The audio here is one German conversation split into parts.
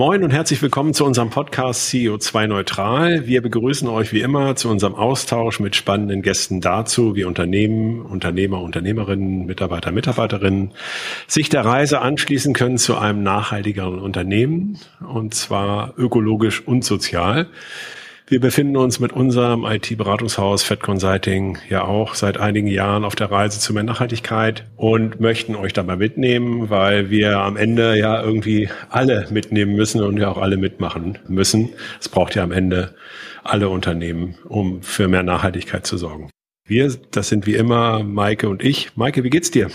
Moin und herzlich willkommen zu unserem Podcast CO2 Neutral. Wir begrüßen euch wie immer zu unserem Austausch mit spannenden Gästen dazu, wie Unternehmen, Unternehmer, Unternehmerinnen, Mitarbeiter, Mitarbeiterinnen sich der Reise anschließen können zu einem nachhaltigeren Unternehmen und zwar ökologisch und sozial. Wir befinden uns mit unserem IT-Beratungshaus Fed Consulting ja auch seit einigen Jahren auf der Reise zu mehr Nachhaltigkeit und möchten euch dabei mitnehmen, weil wir am Ende ja irgendwie alle mitnehmen müssen und ja auch alle mitmachen müssen. Es braucht ja am Ende alle Unternehmen, um für mehr Nachhaltigkeit zu sorgen. Wir, das sind wie immer Maike und ich. Maike, wie geht's dir?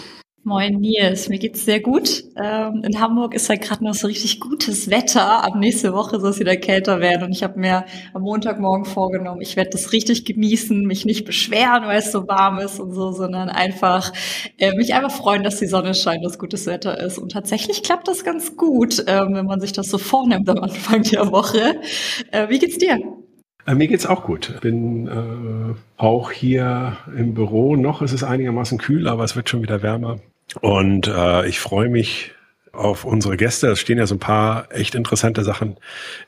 Moin Nils, mir geht's sehr gut. Ähm, in Hamburg ist halt gerade noch so richtig gutes Wetter. Ab nächste Woche soll es wieder kälter werden und ich habe mir am Montagmorgen vorgenommen, ich werde das richtig genießen, mich nicht beschweren, weil es so warm ist und so, sondern einfach äh, mich einfach freuen, dass die Sonne scheint, dass gutes Wetter ist. Und tatsächlich klappt das ganz gut, ähm, wenn man sich das so vornimmt am Anfang der Woche. Äh, wie geht's dir? Äh, mir geht's auch gut. Bin äh, auch hier im Büro. Noch ist es einigermaßen kühl, aber es wird schon wieder wärmer. Und äh, ich freue mich auf unsere Gäste. Es stehen ja so ein paar echt interessante Sachen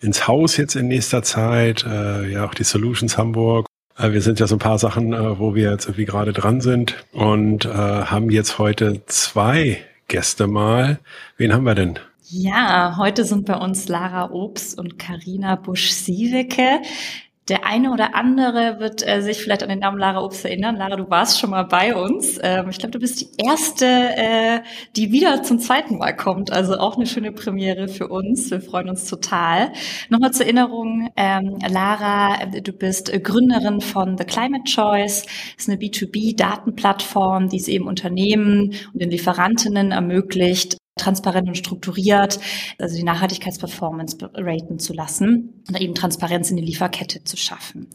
ins Haus jetzt in nächster Zeit. Äh, ja, auch die Solutions Hamburg. Äh, wir sind ja so ein paar Sachen, äh, wo wir jetzt irgendwie gerade dran sind und äh, haben jetzt heute zwei Gäste mal. Wen haben wir denn? Ja, heute sind bei uns Lara Obst und Karina Busch-Siewecke. Der eine oder andere wird äh, sich vielleicht an den Namen Lara Obst erinnern. Lara, du warst schon mal bei uns. Ähm, ich glaube, du bist die erste, äh, die wieder zum zweiten Mal kommt. Also auch eine schöne Premiere für uns. Wir freuen uns total. Nochmal zur Erinnerung, ähm, Lara, du bist Gründerin von The Climate Choice. Das ist eine B2B-Datenplattform, die es eben Unternehmen und den Lieferantinnen ermöglicht, transparent und strukturiert, also die Nachhaltigkeitsperformance raten zu lassen und eben Transparenz in die Lieferkette zu schaffen.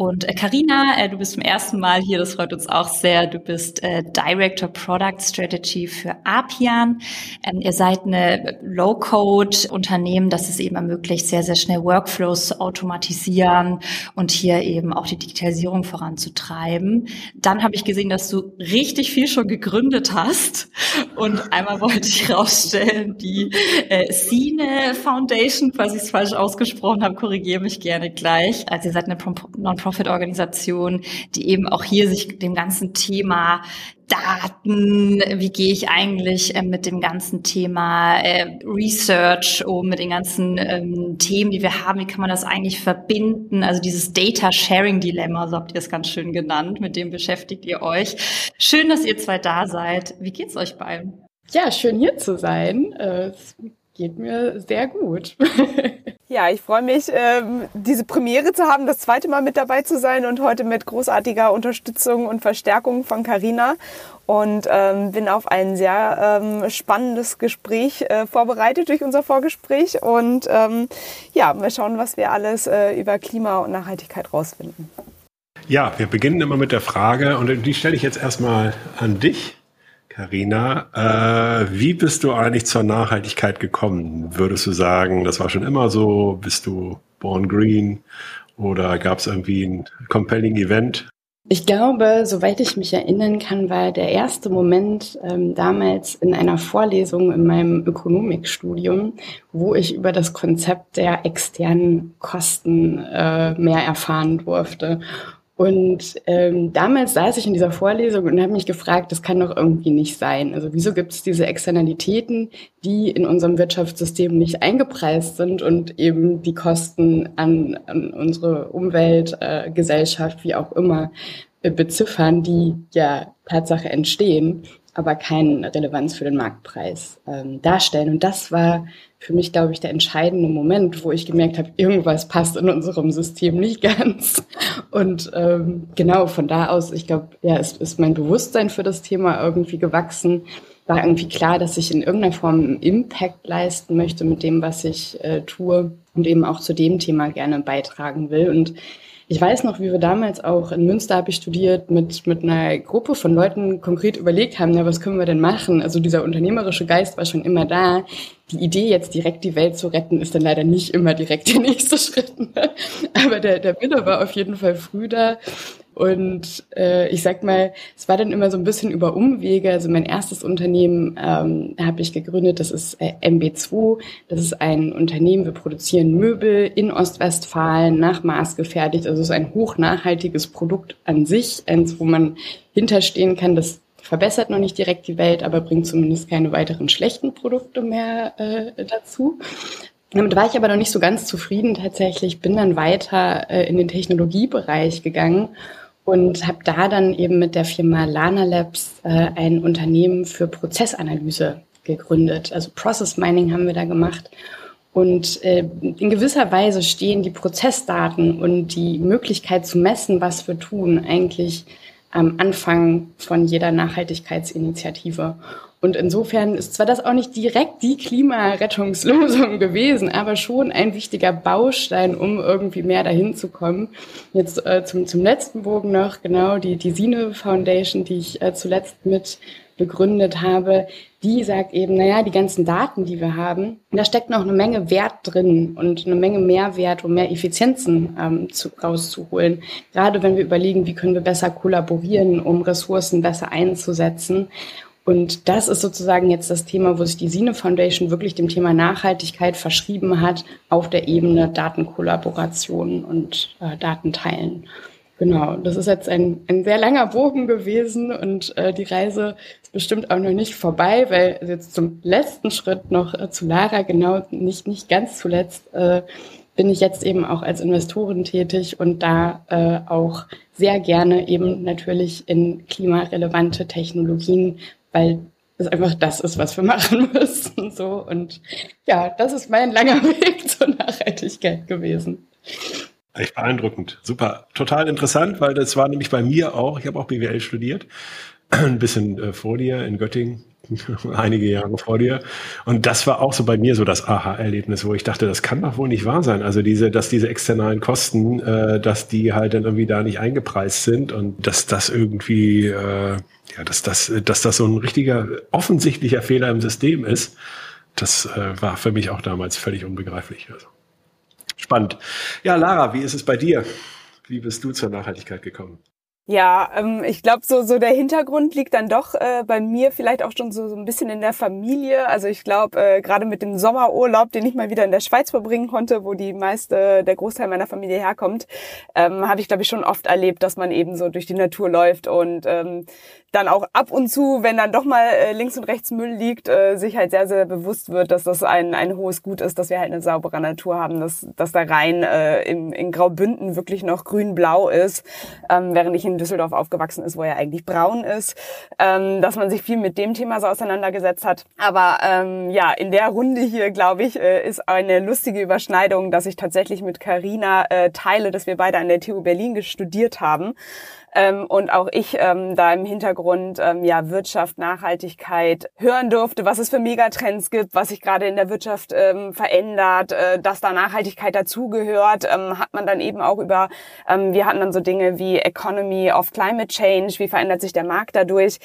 Und Karina, äh, äh, du bist zum ersten Mal hier, das freut uns auch sehr. Du bist äh, Director Product Strategy für Apian. Ähm, ihr seid eine Low-Code-Unternehmen, das es eben ermöglicht, sehr, sehr schnell Workflows zu automatisieren und hier eben auch die Digitalisierung voranzutreiben. Dann habe ich gesehen, dass du richtig viel schon gegründet hast. Und einmal wollte ich rausstellen, die äh, Cine Foundation, falls ich es falsch ausgesprochen habe, korrigiere mich gerne gleich. Also ihr seid eine Non-Profit Non-Profit-Organisation, die eben auch hier sich dem ganzen Thema Daten, wie gehe ich eigentlich äh, mit dem ganzen Thema äh, Research um, mit den ganzen ähm, Themen, die wir haben, wie kann man das eigentlich verbinden? Also dieses Data Sharing Dilemma, so habt ihr es ganz schön genannt, mit dem beschäftigt ihr euch. Schön, dass ihr zwei da seid. Wie geht's euch beiden? Ja, schön hier zu sein. Äh, es geht mir sehr gut. Ja, ich freue mich, ähm, diese Premiere zu haben, das zweite Mal mit dabei zu sein und heute mit großartiger Unterstützung und Verstärkung von Carina und ähm, bin auf ein sehr ähm, spannendes Gespräch äh, vorbereitet durch unser Vorgespräch und ja, wir schauen, was wir alles äh, über Klima und Nachhaltigkeit rausfinden. Ja, wir beginnen immer mit der Frage und die stelle ich jetzt erstmal an dich. Carina, äh, wie bist du eigentlich zur Nachhaltigkeit gekommen? Würdest du sagen, das war schon immer so? Bist du born green? Oder gab es irgendwie ein compelling Event? Ich glaube, soweit ich mich erinnern kann, war der erste Moment ähm, damals in einer Vorlesung in meinem Ökonomikstudium, wo ich über das Konzept der externen Kosten äh, mehr erfahren durfte. Und ähm, damals saß ich in dieser Vorlesung und habe mich gefragt, das kann doch irgendwie nicht sein. Also wieso gibt es diese Externalitäten, die in unserem Wirtschaftssystem nicht eingepreist sind und eben die Kosten an, an unsere Umwelt, äh, Gesellschaft, wie auch immer, äh, beziffern, die ja Tatsache entstehen, aber keine Relevanz für den Marktpreis ähm, darstellen. Und das war für mich, glaube ich, der entscheidende Moment, wo ich gemerkt habe, irgendwas passt in unserem System nicht ganz. Und ähm, genau von da aus, ich glaube, ja, es ist mein Bewusstsein für das Thema irgendwie gewachsen. War irgendwie klar, dass ich in irgendeiner Form einen Impact leisten möchte mit dem, was ich äh, tue und eben auch zu dem Thema gerne beitragen will. Und ich weiß noch, wie wir damals auch in Münster habe ich studiert, mit, mit einer Gruppe von Leuten konkret überlegt haben, ja, was können wir denn machen? Also dieser unternehmerische Geist war schon immer da. Die Idee, jetzt direkt die Welt zu retten, ist dann leider nicht immer direkt der nächste Schritt. Ne? Aber der, der Wille war auf jeden Fall früh da. Und äh, ich sag mal, es war dann immer so ein bisschen über Umwege. Also mein erstes Unternehmen ähm, habe ich gegründet, das ist äh, MB2. Das ist ein Unternehmen, wir produzieren Möbel in Ostwestfalen nach Maß gefertigt. Also es ist ein hochnachhaltiges Produkt an sich, eins, wo man hinterstehen kann, das verbessert noch nicht direkt die Welt, aber bringt zumindest keine weiteren schlechten Produkte mehr äh, dazu. Damit war ich aber noch nicht so ganz zufrieden tatsächlich, bin dann weiter äh, in den Technologiebereich gegangen und habe da dann eben mit der Firma Lana Labs äh, ein Unternehmen für Prozessanalyse gegründet. Also Process Mining haben wir da gemacht. Und äh, in gewisser Weise stehen die Prozessdaten und die Möglichkeit zu messen, was wir tun, eigentlich am Anfang von jeder Nachhaltigkeitsinitiative. Und insofern ist zwar das auch nicht direkt die Klimarettungslösung gewesen, aber schon ein wichtiger Baustein, um irgendwie mehr dahin zu kommen. Jetzt äh, zum, zum letzten Bogen noch, genau, die, die Sine Foundation, die ich äh, zuletzt mit begründet habe, die sagt eben, naja, die ganzen Daten, die wir haben, da steckt noch eine Menge Wert drin und eine Menge Mehrwert, um mehr Effizienzen ähm, zu, rauszuholen. Gerade wenn wir überlegen, wie können wir besser kollaborieren, um Ressourcen besser einzusetzen. Und das ist sozusagen jetzt das Thema, wo sich die Sine Foundation wirklich dem Thema Nachhaltigkeit verschrieben hat auf der Ebene Datenkollaboration und äh, Datenteilen. Genau, das ist jetzt ein, ein sehr langer Bogen gewesen und äh, die Reise ist bestimmt auch noch nicht vorbei, weil jetzt zum letzten Schritt noch äh, zu Lara, genau nicht, nicht ganz zuletzt, äh, bin ich jetzt eben auch als Investorin tätig und da äh, auch sehr gerne eben natürlich in klimarelevante Technologien weil es einfach das ist, was wir machen müssen. So und ja, das ist mein langer Weg zur Nachhaltigkeit gewesen. Echt beeindruckend. Super. Total interessant, weil das war nämlich bei mir auch. Ich habe auch BWL studiert. Ein bisschen äh, vor dir in Göttingen. einige Jahre vor dir. Und das war auch so bei mir so das Aha-Erlebnis, wo ich dachte, das kann doch wohl nicht wahr sein. Also diese, dass diese externalen Kosten, äh, dass die halt dann irgendwie da nicht eingepreist sind und dass das irgendwie, äh, ja, dass das, dass das so ein richtiger offensichtlicher Fehler im System ist, das äh, war für mich auch damals völlig unbegreiflich. Also. Spannend. Ja, Lara, wie ist es bei dir? Wie bist du zur Nachhaltigkeit gekommen? Ja, ähm, ich glaube, so, so der Hintergrund liegt dann doch äh, bei mir vielleicht auch schon so, so ein bisschen in der Familie. Also ich glaube, äh, gerade mit dem Sommerurlaub, den ich mal wieder in der Schweiz verbringen konnte, wo die meiste, der Großteil meiner Familie herkommt, ähm, habe ich, glaube ich, schon oft erlebt, dass man eben so durch die Natur läuft und ähm, dann auch ab und zu, wenn dann doch mal äh, links und rechts Müll liegt, äh, sich halt sehr, sehr bewusst wird, dass das ein, ein hohes Gut ist, dass wir halt eine saubere Natur haben, dass, dass da rein äh, im, in Graubünden wirklich noch grün-blau ist, ähm, während ich in Düsseldorf aufgewachsen ist, wo er eigentlich braun ist, ähm, dass man sich viel mit dem Thema so auseinandergesetzt hat. Aber ähm, ja, in der Runde hier, glaube ich, äh, ist eine lustige Überschneidung, dass ich tatsächlich mit Carina äh, teile, dass wir beide an der TU Berlin studiert haben ähm, und auch ich ähm, da im Hintergrund ähm, ja Wirtschaft, Nachhaltigkeit hören durfte, was es für Megatrends gibt, was sich gerade in der Wirtschaft ähm, verändert, äh, dass da Nachhaltigkeit dazugehört, ähm, hat man dann eben auch über, ähm, wir hatten dann so Dinge wie Economy of Climate Change, wie verändert sich der Markt dadurch,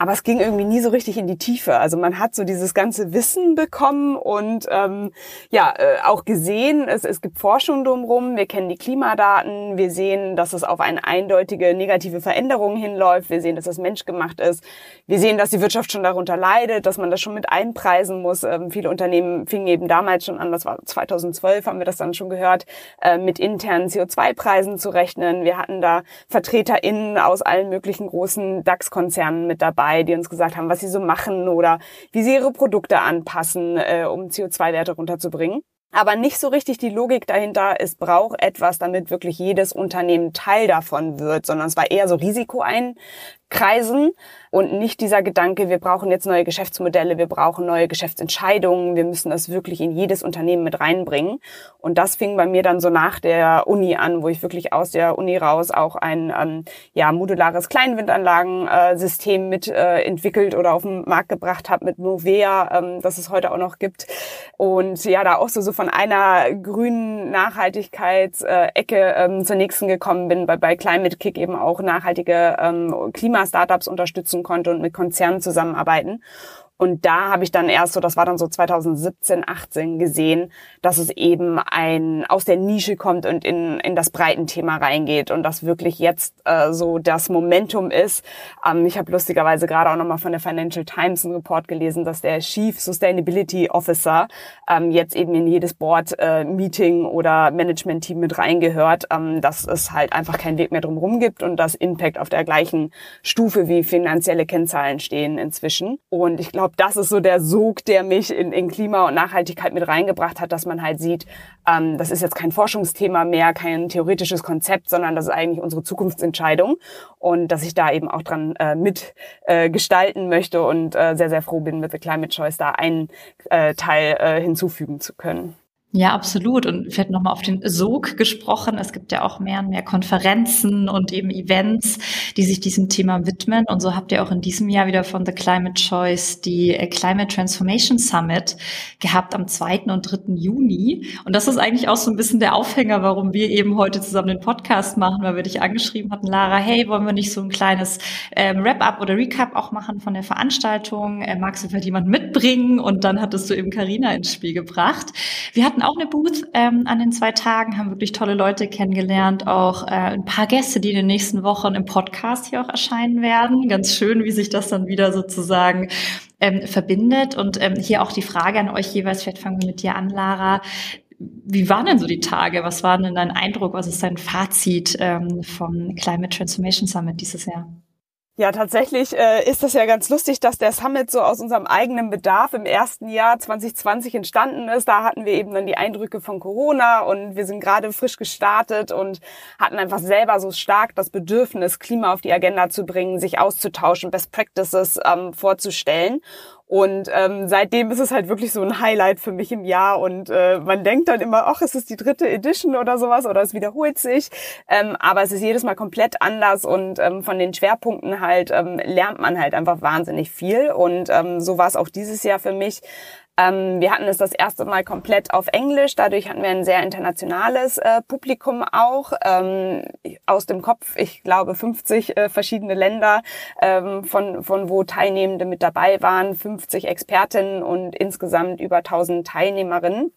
aber es ging irgendwie nie so richtig in die Tiefe. Also man hat so dieses ganze Wissen bekommen und ähm, ja äh, auch gesehen, es, es gibt Forschung drumherum. Wir kennen die Klimadaten, wir sehen, dass es auf eine eindeutige negative Veränderung hinläuft. Wir sehen, dass das menschgemacht ist. Wir sehen, dass die Wirtschaft schon darunter leidet, dass man das schon mit einpreisen muss. Ähm, viele Unternehmen fingen eben damals schon an, das war 2012, haben wir das dann schon gehört, äh, mit internen CO2-Preisen zu rechnen. Wir hatten da VertreterInnen aus allen möglichen großen DAX-Konzernen mit dabei dabei, die uns gesagt haben, was sie so machen oder wie sie ihre Produkte anpassen, äh, um CO2-Werte runterzubringen. Aber nicht so richtig die Logik dahinter, es braucht etwas, damit wirklich jedes Unternehmen Teil davon wird, sondern es war eher so Risiko einkreisen und nicht dieser Gedanke, wir brauchen jetzt neue Geschäftsmodelle, wir brauchen neue Geschäftsentscheidungen, wir müssen das wirklich in jedes Unternehmen mit reinbringen. Und das fing bei mir dann so nach der Uni an, wo ich wirklich aus der Uni raus auch ein ähm, ja, modulares Kleinwindanlagensystem mit äh, entwickelt oder auf den Markt gebracht habe mit Movea, ähm, das es heute auch noch gibt. Und ja, da auch so, so von einer grünen Nachhaltigkeitsecke äh, ähm, zur nächsten gekommen bin, bei, bei Climate Kick eben auch nachhaltige ähm, Klimastartups unterstützen konnte und mit Konzernen zusammenarbeiten. Und da habe ich dann erst so, das war dann so 2017, 18 gesehen, dass es eben ein aus der Nische kommt und in, in das Breitenthema reingeht und das wirklich jetzt äh, so das Momentum ist. Ähm, ich habe lustigerweise gerade auch nochmal von der Financial Times einen Report gelesen, dass der Chief Sustainability Officer ähm, jetzt eben in jedes Board-Meeting äh, oder Management-Team mit reingehört, ähm, dass es halt einfach keinen Weg mehr drumherum gibt und dass Impact auf der gleichen Stufe wie finanzielle Kennzahlen stehen inzwischen. Und ich glaube, glaube, das ist so der Sog, der mich in, in Klima und Nachhaltigkeit mit reingebracht hat, dass man halt sieht, ähm, das ist jetzt kein Forschungsthema mehr, kein theoretisches Konzept, sondern das ist eigentlich unsere Zukunftsentscheidung und dass ich da eben auch dran äh, mit äh, möchte und äh, sehr, sehr froh bin, mit The Climate Choice da einen äh, Teil äh, hinzufügen zu können. Ja, absolut. Und vielleicht nochmal auf den Sog gesprochen. Es gibt ja auch mehr und mehr Konferenzen und eben Events, die sich diesem Thema widmen. Und so habt ihr auch in diesem Jahr wieder von The Climate Choice die äh, Climate Transformation Summit gehabt am 2. und 3. Juni. Und das ist eigentlich auch so ein bisschen der Aufhänger, warum wir eben heute zusammen den Podcast machen, weil wir dich angeschrieben hatten, Lara, hey, wollen wir nicht so ein kleines ähm, Wrap-up oder Recap auch machen von der Veranstaltung? Äh, magst du vielleicht jemanden mitbringen? Und dann hattest du eben Karina ins Spiel gebracht. Wir hatten hatten auch eine Booth ähm, an den zwei Tagen, haben wirklich tolle Leute kennengelernt, auch äh, ein paar Gäste, die in den nächsten Wochen im Podcast hier auch erscheinen werden. Ganz schön, wie sich das dann wieder sozusagen ähm, verbindet. Und ähm, hier auch die Frage an euch jeweils, vielleicht fangen wir mit dir an, Lara. Wie waren denn so die Tage? Was war denn dein Eindruck? Was ist dein Fazit ähm, vom Climate Transformation Summit dieses Jahr? Ja, tatsächlich äh, ist das ja ganz lustig, dass der Summit so aus unserem eigenen Bedarf im ersten Jahr 2020 entstanden ist. Da hatten wir eben dann die Eindrücke von Corona und wir sind gerade frisch gestartet und hatten einfach selber so stark das Bedürfnis, Klima auf die Agenda zu bringen, sich auszutauschen, Best Practices ähm, vorzustellen. Und ähm, seitdem ist es halt wirklich so ein Highlight für mich im Jahr. Und äh, man denkt dann immer, ach, es ist die dritte Edition oder sowas oder es wiederholt sich. Ähm, aber es ist jedes Mal komplett anders und ähm, von den Schwerpunkten halt ähm, lernt man halt einfach wahnsinnig viel. Und ähm, so war es auch dieses Jahr für mich. Ähm, wir hatten es das erste Mal komplett auf Englisch, dadurch hatten wir ein sehr internationales äh, Publikum auch ähm, aus dem Kopf. Ich glaube 50 äh, verschiedene Länder, ähm, von, von wo Teilnehmende mit dabei waren, 50 Expertinnen und insgesamt über 1000 Teilnehmerinnen.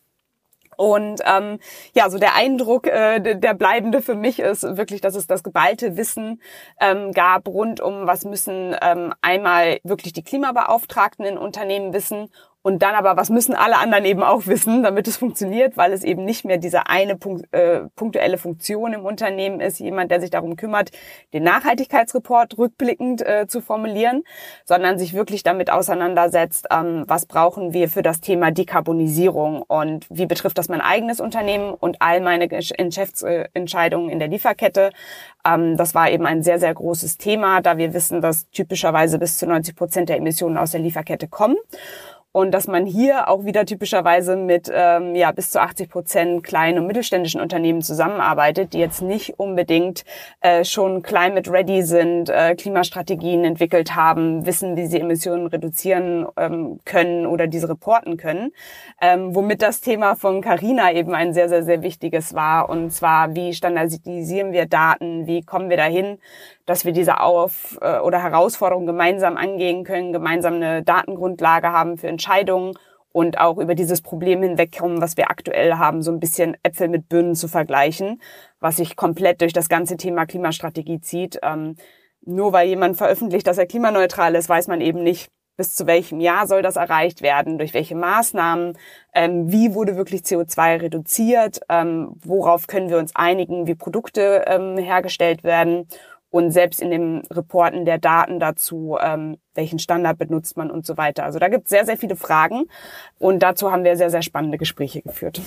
Und ähm, ja, so der Eindruck, äh, der bleibende für mich ist wirklich, dass es das geballte Wissen ähm, gab rund um, was müssen ähm, einmal wirklich die Klimabeauftragten in Unternehmen wissen und dann aber, was müssen alle anderen eben auch wissen, damit es funktioniert, weil es eben nicht mehr diese eine Punkt, äh, punktuelle Funktion im Unternehmen ist, jemand, der sich darum kümmert, den Nachhaltigkeitsreport rückblickend äh, zu formulieren, sondern sich wirklich damit auseinandersetzt, ähm, was brauchen wir für das Thema Dekarbonisierung und wie betrifft das mein eigenes Unternehmen und all meine Geschäftsentscheidungen in der Lieferkette. Ähm, das war eben ein sehr, sehr großes Thema, da wir wissen, dass typischerweise bis zu 90 Prozent der Emissionen aus der Lieferkette kommen und dass man hier auch wieder typischerweise mit ähm, ja bis zu 80 Prozent kleinen und mittelständischen Unternehmen zusammenarbeitet, die jetzt nicht unbedingt äh, schon climate ready sind, äh, Klimastrategien entwickelt haben, wissen, wie sie Emissionen reduzieren ähm, können oder diese reporten können, ähm, womit das Thema von Carina eben ein sehr sehr sehr wichtiges war. Und zwar wie standardisieren wir Daten, wie kommen wir dahin, dass wir diese Auf- äh, oder Herausforderungen gemeinsam angehen können, gemeinsam eine Datengrundlage haben für Entscheidungen und auch über dieses Problem hinwegkommen, was wir aktuell haben, so ein bisschen Äpfel mit Birnen zu vergleichen, was sich komplett durch das ganze Thema Klimastrategie zieht. Ähm, nur weil jemand veröffentlicht, dass er klimaneutral ist, weiß man eben nicht, bis zu welchem Jahr soll das erreicht werden, durch welche Maßnahmen, ähm, wie wurde wirklich CO2 reduziert, ähm, worauf können wir uns einigen, wie Produkte ähm, hergestellt werden und selbst in den Reporten der Daten dazu, ähm, welchen Standard benutzt man und so weiter. Also da gibt es sehr, sehr viele Fragen und dazu haben wir sehr, sehr spannende Gespräche geführt.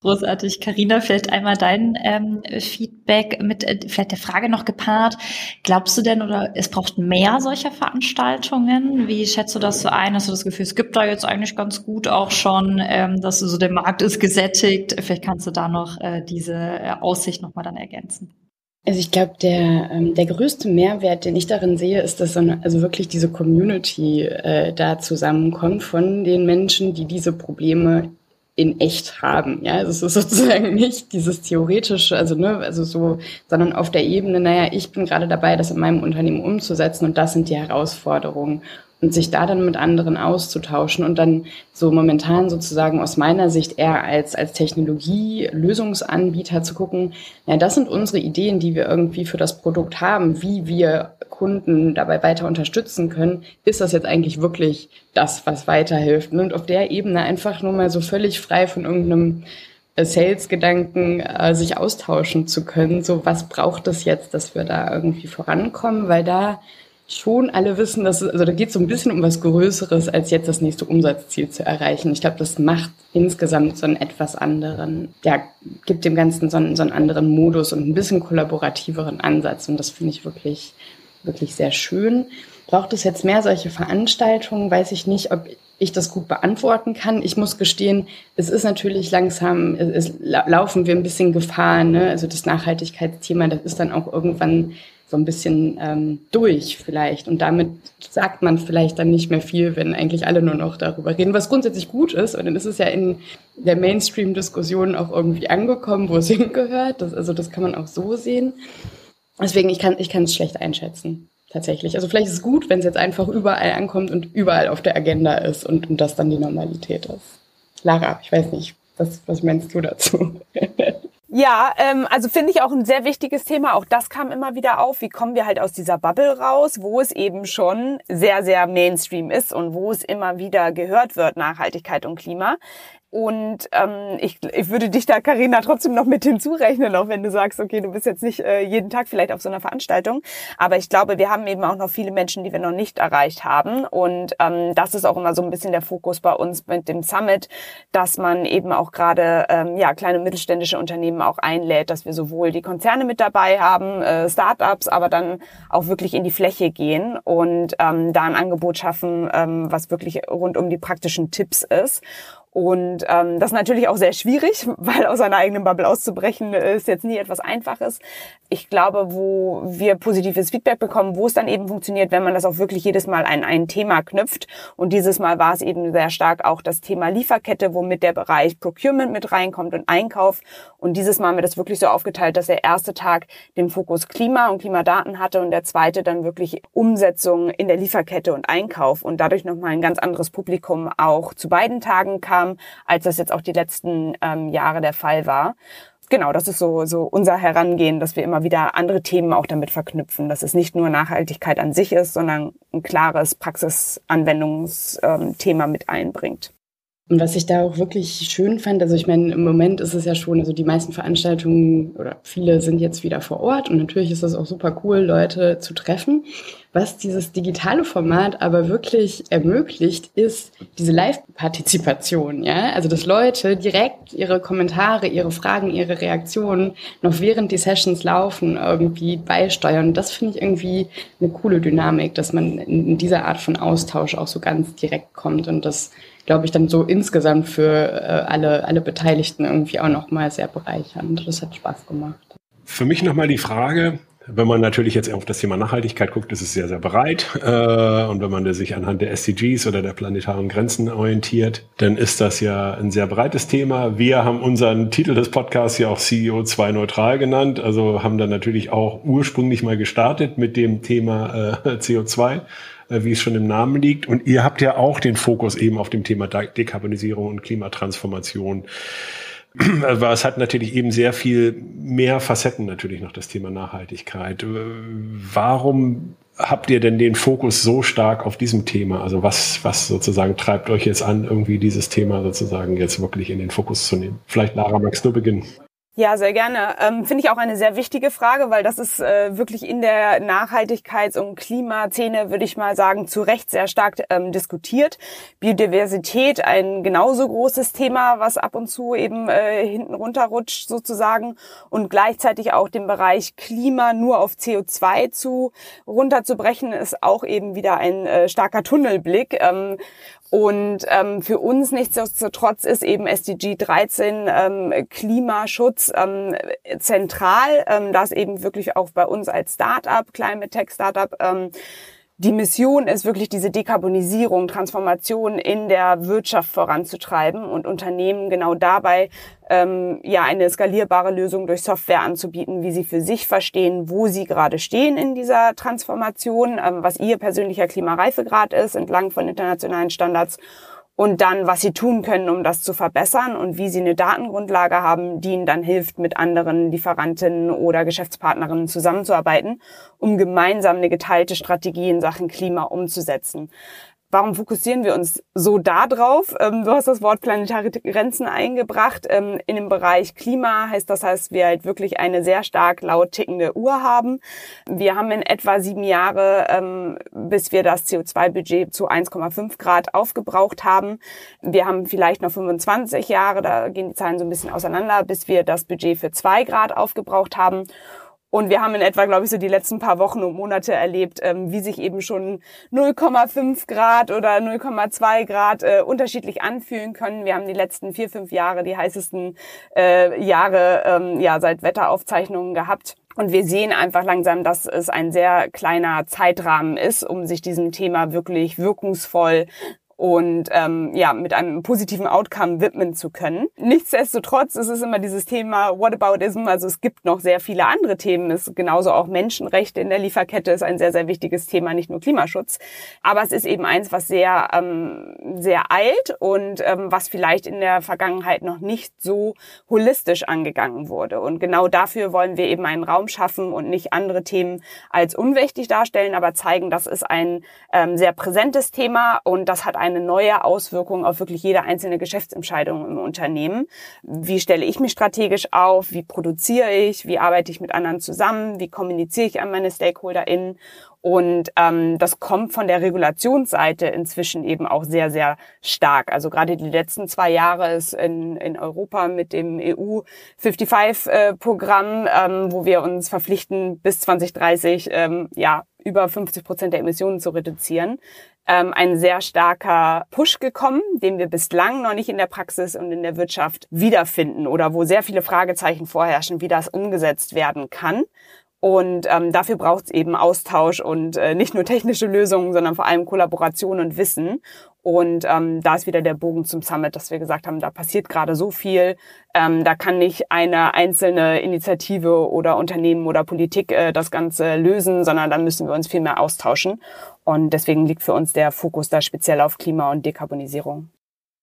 Großartig. Karina, vielleicht einmal dein ähm, Feedback mit äh, vielleicht der Frage noch gepaart. Glaubst du denn oder es braucht mehr solcher Veranstaltungen? Wie schätzt du das so ein? Hast du das Gefühl, es gibt da jetzt eigentlich ganz gut auch schon, ähm, dass so der Markt ist gesättigt? Vielleicht kannst du da noch äh, diese äh, Aussicht nochmal dann ergänzen. Also ich glaube, der, ähm, der größte Mehrwert, den ich darin sehe, ist, dass so eine, also wirklich diese Community äh, da zusammenkommt von den Menschen, die diese Probleme in echt haben. Ja, also es ist sozusagen nicht dieses theoretische, also ne, also so, sondern auf der Ebene, naja, ich bin gerade dabei, das in meinem Unternehmen umzusetzen und das sind die Herausforderungen. Und sich da dann mit anderen auszutauschen und dann so momentan sozusagen aus meiner Sicht eher als, als Technologie-Lösungsanbieter zu gucken, ja, das sind unsere Ideen, die wir irgendwie für das Produkt haben, wie wir Kunden dabei weiter unterstützen können. Ist das jetzt eigentlich wirklich das, was weiterhilft? Und auf der Ebene einfach nur mal so völlig frei von irgendeinem äh, Sales-Gedanken äh, sich austauschen zu können. So, was braucht es jetzt, dass wir da irgendwie vorankommen? Weil da schon alle wissen, dass also da geht es so ein bisschen um was Größeres, als jetzt das nächste Umsatzziel zu erreichen. Ich glaube, das macht insgesamt so einen etwas anderen, ja, gibt dem Ganzen so einen, so einen anderen Modus und ein bisschen kollaborativeren Ansatz. Und das finde ich wirklich, wirklich sehr schön. Braucht es jetzt mehr solche Veranstaltungen? Weiß ich nicht, ob ich das gut beantworten kann. Ich muss gestehen, es ist natürlich langsam, es, es laufen wir ein bisschen Gefahr. Ne? Also das Nachhaltigkeitsthema, das ist dann auch irgendwann so ein bisschen ähm, durch vielleicht. Und damit sagt man vielleicht dann nicht mehr viel, wenn eigentlich alle nur noch darüber reden, was grundsätzlich gut ist. Und dann ist es ja in der Mainstream-Diskussion auch irgendwie angekommen, wo es hingehört. Das, also das kann man auch so sehen. Deswegen, ich kann ich kann es schlecht einschätzen. Tatsächlich. Also vielleicht ist es gut, wenn es jetzt einfach überall ankommt und überall auf der Agenda ist und, und das dann die Normalität ist. Lara, ich weiß nicht, was, was meinst du dazu? Ja, ähm, also finde ich auch ein sehr wichtiges Thema. Auch das kam immer wieder auf. Wie kommen wir halt aus dieser Bubble raus, wo es eben schon sehr, sehr Mainstream ist und wo es immer wieder gehört wird, Nachhaltigkeit und Klima. Und ähm, ich, ich würde dich da, Karina, trotzdem noch mit hinzurechnen, auch wenn du sagst, okay, du bist jetzt nicht äh, jeden Tag vielleicht auf so einer Veranstaltung. Aber ich glaube, wir haben eben auch noch viele Menschen, die wir noch nicht erreicht haben. Und ähm, das ist auch immer so ein bisschen der Fokus bei uns mit dem Summit, dass man eben auch gerade ähm, ja kleine mittelständische Unternehmen auch einlädt, dass wir sowohl die Konzerne mit dabei haben, äh, Startups, aber dann auch wirklich in die Fläche gehen und ähm, da ein Angebot schaffen, ähm, was wirklich rund um die praktischen Tipps ist. Und ähm, das ist natürlich auch sehr schwierig, weil aus seiner eigenen Bubble auszubrechen ist jetzt nie etwas Einfaches. Ich glaube, wo wir positives Feedback bekommen, wo es dann eben funktioniert, wenn man das auch wirklich jedes Mal an ein Thema knüpft. Und dieses Mal war es eben sehr stark auch das Thema Lieferkette, womit der Bereich Procurement mit reinkommt und Einkauf. Und dieses Mal haben wir das wirklich so aufgeteilt, dass der erste Tag den Fokus Klima und Klimadaten hatte und der zweite dann wirklich Umsetzung in der Lieferkette und Einkauf und dadurch nochmal ein ganz anderes Publikum auch zu beiden Tagen kam haben, als das jetzt auch die letzten ähm, Jahre der Fall war. Genau, das ist so, so unser Herangehen, dass wir immer wieder andere Themen auch damit verknüpfen, dass es nicht nur Nachhaltigkeit an sich ist, sondern ein klares Praxisanwendungsthema ähm, mit einbringt. Und was ich da auch wirklich schön fand, also ich meine, im Moment ist es ja schon, also die meisten Veranstaltungen oder viele sind jetzt wieder vor Ort und natürlich ist es auch super cool, Leute zu treffen. Was dieses digitale Format aber wirklich ermöglicht, ist diese Live-Partizipation, ja. Also, dass Leute direkt ihre Kommentare, ihre Fragen, ihre Reaktionen noch während die Sessions laufen irgendwie beisteuern. Das finde ich irgendwie eine coole Dynamik, dass man in dieser Art von Austausch auch so ganz direkt kommt und das glaube ich, dann so insgesamt für äh, alle, alle Beteiligten irgendwie auch nochmal sehr bereichernd. Das hat Spaß gemacht. Für mich nochmal die Frage, wenn man natürlich jetzt auf das Thema Nachhaltigkeit guckt, ist es sehr, sehr breit. Äh, und wenn man sich anhand der SDGs oder der planetaren Grenzen orientiert, dann ist das ja ein sehr breites Thema. Wir haben unseren Titel des Podcasts ja auch CEO2 neutral genannt, also haben dann natürlich auch ursprünglich mal gestartet mit dem Thema äh, CO2 äh, wie es schon im Namen liegt. Und ihr habt ja auch den Fokus eben auf dem Thema Dekarbonisierung und Klimatransformation. Aber es hat natürlich eben sehr viel mehr Facetten natürlich noch das Thema Nachhaltigkeit. Warum habt ihr denn den Fokus so stark auf diesem Thema? Also was, was sozusagen treibt euch jetzt an, irgendwie dieses Thema sozusagen jetzt wirklich in den Fokus zu nehmen? Vielleicht Lara, magst du beginnen? Ja, sehr gerne. Ähm, Finde ich auch eine sehr wichtige Frage, weil das ist äh, wirklich in der Nachhaltigkeits- und Klimaszene, würde ich mal sagen, zu Recht sehr stark ähm, diskutiert. Biodiversität, ein genauso großes Thema, was ab und zu eben äh, hinten runterrutscht sozusagen und gleichzeitig auch den Bereich Klima nur auf CO2 zu runterzubrechen, ist auch eben wieder ein äh, starker Tunnelblick. Ähm, und ähm, für uns nichtsdestotrotz ist eben SDG 13 ähm, Klimaschutz ähm, zentral, ähm, das eben wirklich auch bei uns als Startup, Climate Tech Startup, ähm, die Mission ist wirklich diese Dekarbonisierung, Transformation in der Wirtschaft voranzutreiben und Unternehmen genau dabei ähm, ja eine skalierbare Lösung durch Software anzubieten, wie sie für sich verstehen, wo sie gerade stehen in dieser Transformation, ähm, was ihr persönlicher Klimareifegrad ist entlang von internationalen Standards und dann, was sie tun können, um das zu verbessern und wie sie eine Datengrundlage haben, die ihnen dann hilft, mit anderen Lieferantinnen oder Geschäftspartnerinnen zusammenzuarbeiten, um gemeinsam eine geteilte Strategie in Sachen Klima umzusetzen. Warum fokussieren wir uns so da drauf? Ähm, du hast das Wort planetare Grenzen eingebracht. Ähm, in dem Bereich Klima heißt das, heißt, wir halt wirklich eine sehr stark laut tickende Uhr haben. Wir haben in etwa sieben Jahre, ähm, bis wir das CO2-Budget zu 1,5 Grad aufgebraucht haben. Wir haben vielleicht noch 25 Jahre, da gehen die Zahlen so ein bisschen auseinander, bis wir das Budget für zwei Grad aufgebraucht haben. Und wir haben in etwa, glaube ich, so die letzten paar Wochen und Monate erlebt, ähm, wie sich eben schon 0,5 Grad oder 0,2 Grad äh, unterschiedlich anfühlen können. Wir haben die letzten vier, fünf Jahre die heißesten äh, Jahre ähm, ja seit Wetteraufzeichnungen gehabt. Und wir sehen einfach langsam, dass es ein sehr kleiner Zeitrahmen ist, um sich diesem Thema wirklich wirkungsvoll und ähm, ja mit einem positiven Outcome widmen zu können. Nichtsdestotrotz ist es immer dieses Thema Whataboutism. Also es gibt noch sehr viele andere Themen. Es ist genauso auch Menschenrechte in der Lieferkette ist ein sehr sehr wichtiges Thema, nicht nur Klimaschutz. Aber es ist eben eins, was sehr ähm, sehr eilt und ähm, was vielleicht in der Vergangenheit noch nicht so holistisch angegangen wurde. Und genau dafür wollen wir eben einen Raum schaffen und nicht andere Themen als unwichtig darstellen, aber zeigen, das ist ein ähm, sehr präsentes Thema und das hat eine neue Auswirkung auf wirklich jede einzelne Geschäftsentscheidung im Unternehmen. Wie stelle ich mich strategisch auf? Wie produziere ich? Wie arbeite ich mit anderen zusammen? Wie kommuniziere ich an meine StakeholderInnen? Und ähm, das kommt von der Regulationsseite inzwischen eben auch sehr, sehr stark. Also gerade die letzten zwei Jahre ist in, in Europa mit dem EU 55-Programm, äh, ähm, wo wir uns verpflichten, bis 2030 ähm, ja über 50 Prozent der Emissionen zu reduzieren, ähm, ein sehr starker Push gekommen, den wir bislang noch nicht in der Praxis und in der Wirtschaft wiederfinden oder wo sehr viele Fragezeichen vorherrschen, wie das umgesetzt werden kann. Und ähm, dafür braucht es eben Austausch und äh, nicht nur technische Lösungen, sondern vor allem Kollaboration und Wissen. Und ähm, da ist wieder der Bogen zum Summit, dass wir gesagt haben, da passiert gerade so viel. Ähm, da kann nicht eine einzelne Initiative oder Unternehmen oder Politik äh, das Ganze lösen, sondern da müssen wir uns viel mehr austauschen. Und deswegen liegt für uns der Fokus da speziell auf Klima und Dekarbonisierung.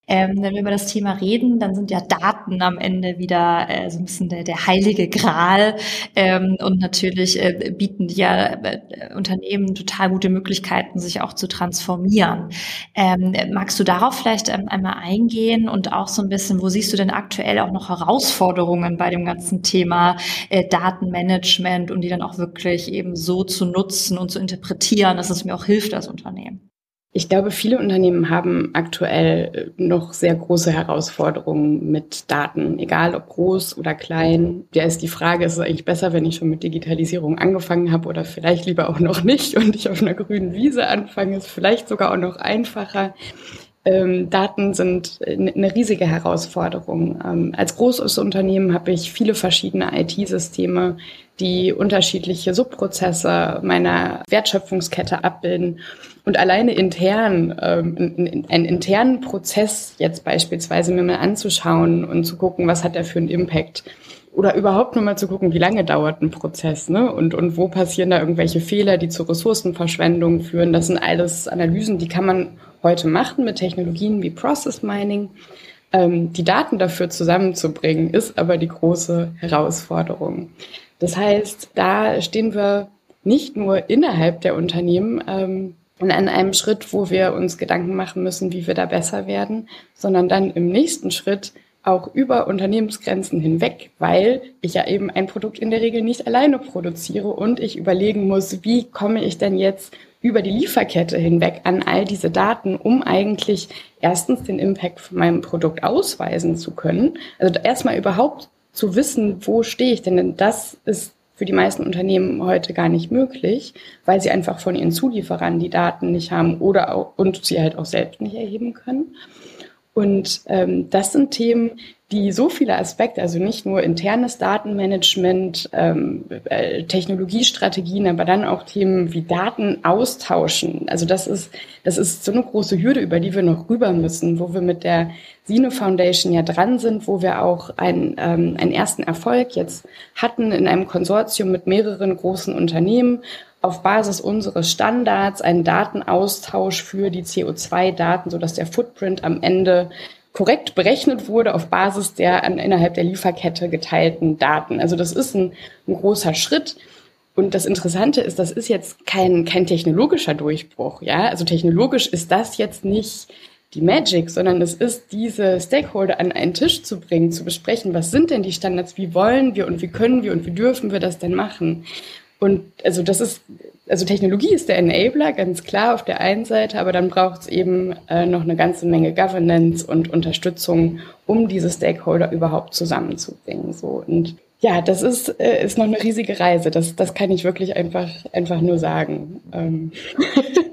Ähm, wenn wir über das Thema reden, dann sind ja Daten am Ende wieder äh, so ein bisschen der, der heilige Gral. Ähm, und natürlich äh, bieten ja äh, Unternehmen total gute Möglichkeiten, sich auch zu transformieren. Ähm, magst du darauf vielleicht ähm, einmal eingehen und auch so ein bisschen, wo siehst du denn aktuell auch noch Herausforderungen bei dem ganzen Thema äh, Datenmanagement und die dann auch wirklich eben so zu nutzen und zu interpretieren, dass es mir auch hilft als Unternehmen? Ich glaube, viele Unternehmen haben aktuell äh, noch sehr große Herausforderungen mit Daten, egal ob groß oder klein. Ja, ist die Frage, ist es eigentlich besser, wenn ich schon mit Digitalisierung angefangen habe oder vielleicht lieber auch noch nicht und ich auf einer grünen Wiese anfange, ist vielleicht sogar auch noch einfacher. Ähm, Daten sind eine riesige Herausforderung. Ähm, als großes Unternehmen habe ich viele verschiedene IT-Systeme, die unterschiedliche Subprozesse meiner Wertschöpfungskette abbilden. Und alleine intern, ähm, einen internen Prozess jetzt beispielsweise mir mal anzuschauen und zu gucken, was hat der für einen Impact. Oder überhaupt nur mal zu gucken, wie lange dauert ein Prozess, ne? Und, und wo passieren da irgendwelche Fehler, die zu Ressourcenverschwendung führen. Das sind alles Analysen, die kann man heute machen mit Technologien wie Process Mining. Ähm, die Daten dafür zusammenzubringen, ist aber die große Herausforderung. Das heißt, da stehen wir nicht nur innerhalb der Unternehmen ähm, an einem Schritt, wo wir uns Gedanken machen müssen, wie wir da besser werden, sondern dann im nächsten Schritt auch über Unternehmensgrenzen hinweg, weil ich ja eben ein Produkt in der Regel nicht alleine produziere und ich überlegen muss, wie komme ich denn jetzt über die Lieferkette hinweg an all diese Daten, um eigentlich erstens den Impact von meinem Produkt ausweisen zu können. Also erstmal überhaupt zu wissen, wo stehe ich denn? Denn das ist für die meisten Unternehmen heute gar nicht möglich, weil sie einfach von ihren Zulieferern die Daten nicht haben oder auch, und sie halt auch selbst nicht erheben können. Und ähm, das sind Themen, die so viele Aspekte, also nicht nur internes Datenmanagement, ähm, äh, Technologiestrategien, aber dann auch Themen wie Daten austauschen. Also das ist, das ist so eine große Hürde, über die wir noch rüber müssen, wo wir mit der Sino Foundation ja dran sind, wo wir auch ein, ähm, einen ersten Erfolg jetzt hatten in einem Konsortium mit mehreren großen Unternehmen, auf Basis unseres Standards einen Datenaustausch für die CO2-Daten, sodass der Footprint am Ende korrekt berechnet wurde auf Basis der innerhalb der Lieferkette geteilten Daten. Also das ist ein, ein großer Schritt. Und das Interessante ist, das ist jetzt kein, kein technologischer Durchbruch. Ja, also technologisch ist das jetzt nicht die Magic, sondern es ist, diese Stakeholder an einen Tisch zu bringen, zu besprechen, was sind denn die Standards, wie wollen wir und wie können wir und wie dürfen wir das denn machen. Und also das ist also Technologie ist der Enabler, ganz klar auf der einen Seite, aber dann braucht es eben äh, noch eine ganze Menge Governance und Unterstützung, um diese Stakeholder überhaupt zusammenzubringen. So und ja, das ist, äh, ist noch eine riesige Reise. Das, das kann ich wirklich einfach, einfach nur sagen. Ähm.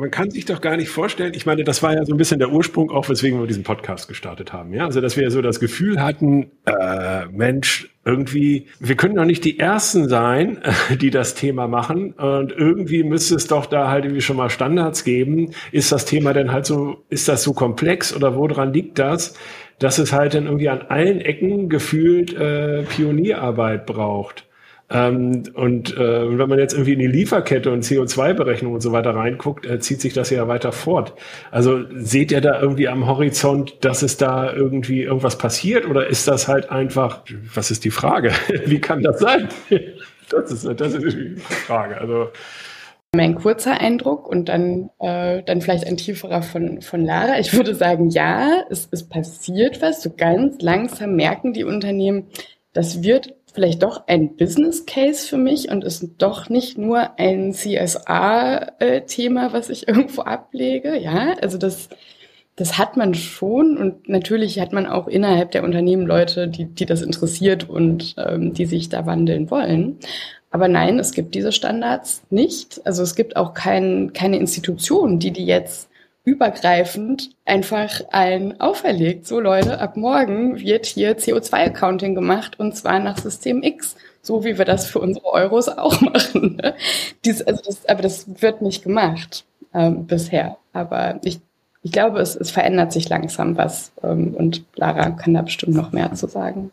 Man kann sich doch gar nicht vorstellen, ich meine, das war ja so ein bisschen der Ursprung, auch weswegen wir diesen Podcast gestartet haben. Ja, also dass wir so das Gefühl hatten, äh, Mensch, irgendwie, wir können doch nicht die Ersten sein, die das Thema machen. Und irgendwie müsste es doch da halt irgendwie schon mal Standards geben. Ist das Thema denn halt so, ist das so komplex oder woran liegt das, dass es halt dann irgendwie an allen Ecken gefühlt äh, Pionierarbeit braucht? Ähm, und äh, wenn man jetzt irgendwie in die Lieferkette und CO2-Berechnung und so weiter reinguckt, äh, zieht sich das ja weiter fort. Also seht ihr da irgendwie am Horizont, dass es da irgendwie irgendwas passiert oder ist das halt einfach, was ist die Frage? Wie kann das sein? Das ist, das ist die Frage. Also mein kurzer Eindruck und dann, äh, dann vielleicht ein tieferer von, von Lara. Ich würde sagen, ja, es, es passiert was. So ganz langsam merken die Unternehmen, das wird vielleicht doch ein Business Case für mich und ist doch nicht nur ein CSA-Thema, was ich irgendwo ablege. Ja, also das, das hat man schon und natürlich hat man auch innerhalb der Unternehmen Leute, die, die das interessiert und ähm, die sich da wandeln wollen. Aber nein, es gibt diese Standards nicht. Also es gibt auch kein, keine Institution, die die jetzt übergreifend einfach allen auferlegt. So Leute, ab morgen wird hier CO2-Accounting gemacht und zwar nach System X, so wie wir das für unsere Euros auch machen. Ne? Dies, also das, aber das wird nicht gemacht ähm, bisher. Aber ich, ich glaube, es, es verändert sich langsam was ähm, und Lara kann da bestimmt noch mehr zu sagen.